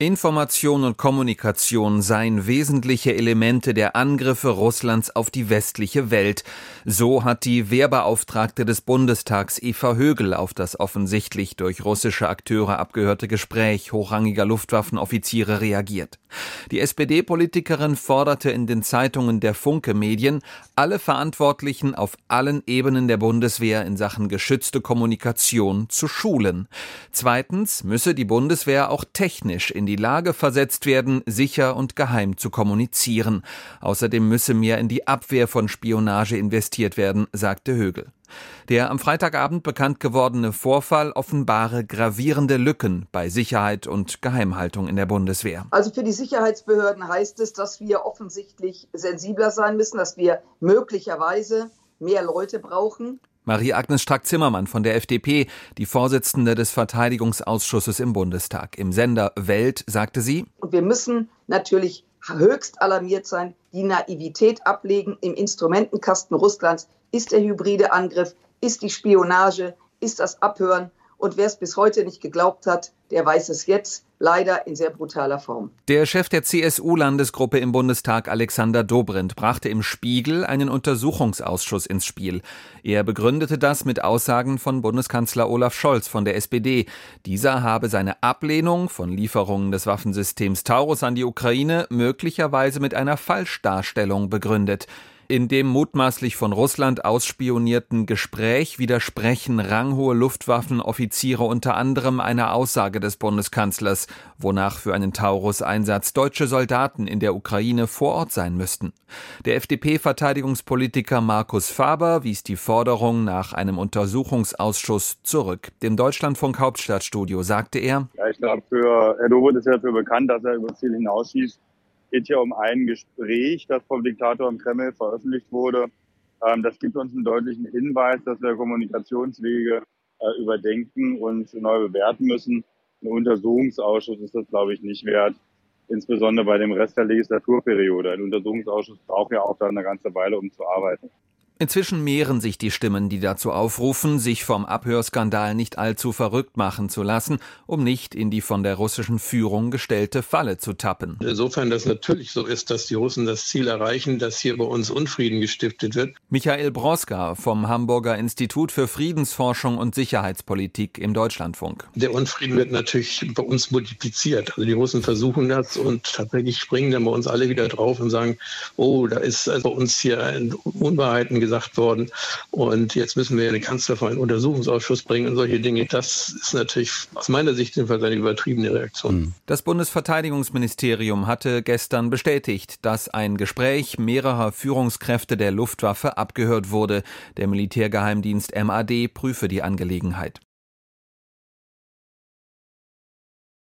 Information und Kommunikation seien wesentliche Elemente der Angriffe Russlands auf die westliche Welt. So hat die Wehrbeauftragte des Bundestags Eva Högel auf das offensichtlich durch russische Akteure abgehörte Gespräch hochrangiger Luftwaffenoffiziere reagiert. Die SPD-Politikerin forderte in den Zeitungen der Funke Medien, alle Verantwortlichen auf allen Ebenen der Bundeswehr in Sachen geschützte Kommunikation zu schulen. Zweitens müsse die Bundeswehr auch technisch in die Lage versetzt werden, sicher und geheim zu kommunizieren. Außerdem müsse mehr in die Abwehr von Spionage investiert werden, sagte Högel. Der am Freitagabend bekannt gewordene Vorfall offenbare gravierende Lücken bei Sicherheit und Geheimhaltung in der Bundeswehr. Also für die Sicherheitsbehörden heißt es, dass wir offensichtlich sensibler sein müssen, dass wir möglicherweise mehr Leute brauchen. Marie-Agnes Strack-Zimmermann von der FDP, die Vorsitzende des Verteidigungsausschusses im Bundestag. Im Sender Welt sagte sie, Und wir müssen natürlich höchst alarmiert sein, die Naivität ablegen. Im Instrumentenkasten Russlands ist der hybride Angriff, ist die Spionage, ist das Abhören. Und wer es bis heute nicht geglaubt hat, der weiß es jetzt leider in sehr brutaler Form. Der Chef der CSU-Landesgruppe im Bundestag, Alexander Dobrindt, brachte im Spiegel einen Untersuchungsausschuss ins Spiel. Er begründete das mit Aussagen von Bundeskanzler Olaf Scholz von der SPD. Dieser habe seine Ablehnung von Lieferungen des Waffensystems Taurus an die Ukraine möglicherweise mit einer Falschdarstellung begründet. In dem mutmaßlich von Russland ausspionierten Gespräch widersprechen ranghohe Luftwaffenoffiziere unter anderem einer Aussage des Bundeskanzlers, wonach für einen Taurus-Einsatz deutsche Soldaten in der Ukraine vor Ort sein müssten. Der FDP-Verteidigungspolitiker Markus Faber wies die Forderung nach einem Untersuchungsausschuss zurück. Dem Deutschlandfunk Hauptstadtstudio sagte er, ja, ich glaube, für Dobrindt ist ja dafür bekannt, dass er über Ziel hinausschießt geht hier um ein Gespräch, das vom Diktator im Kreml veröffentlicht wurde. Ähm, das gibt uns einen deutlichen Hinweis, dass wir Kommunikationswege äh, überdenken und neu bewerten müssen. Ein Untersuchungsausschuss ist das, glaube ich, nicht wert, insbesondere bei dem Rest der Legislaturperiode. Ein Untersuchungsausschuss braucht ja auch dann eine ganze Weile, um zu arbeiten. Inzwischen mehren sich die Stimmen, die dazu aufrufen, sich vom Abhörskandal nicht allzu verrückt machen zu lassen, um nicht in die von der russischen Führung gestellte Falle zu tappen. Insofern das natürlich so ist, dass die Russen das Ziel erreichen, dass hier bei uns Unfrieden gestiftet wird. Michael Broska vom Hamburger Institut für Friedensforschung und Sicherheitspolitik im Deutschlandfunk. Der Unfrieden wird natürlich bei uns multipliziert. Also die Russen versuchen das und tatsächlich springen dann bei uns alle wieder drauf und sagen, oh, da ist also bei uns hier Unwahrheiten gesagt worden. Und jetzt müssen wir den Kanzler vor einen Untersuchungsausschuss bringen und solche Dinge. Das ist natürlich aus meiner Sicht jedenfalls eine übertriebene Reaktion. Hm. Das Bundesverteidigungsministerium hatte gestern bestätigt, dass ein Gespräch mehrerer Führungskräfte der Luftwaffe abgehört wurde. Der Militärgeheimdienst MAD prüfe die Angelegenheit.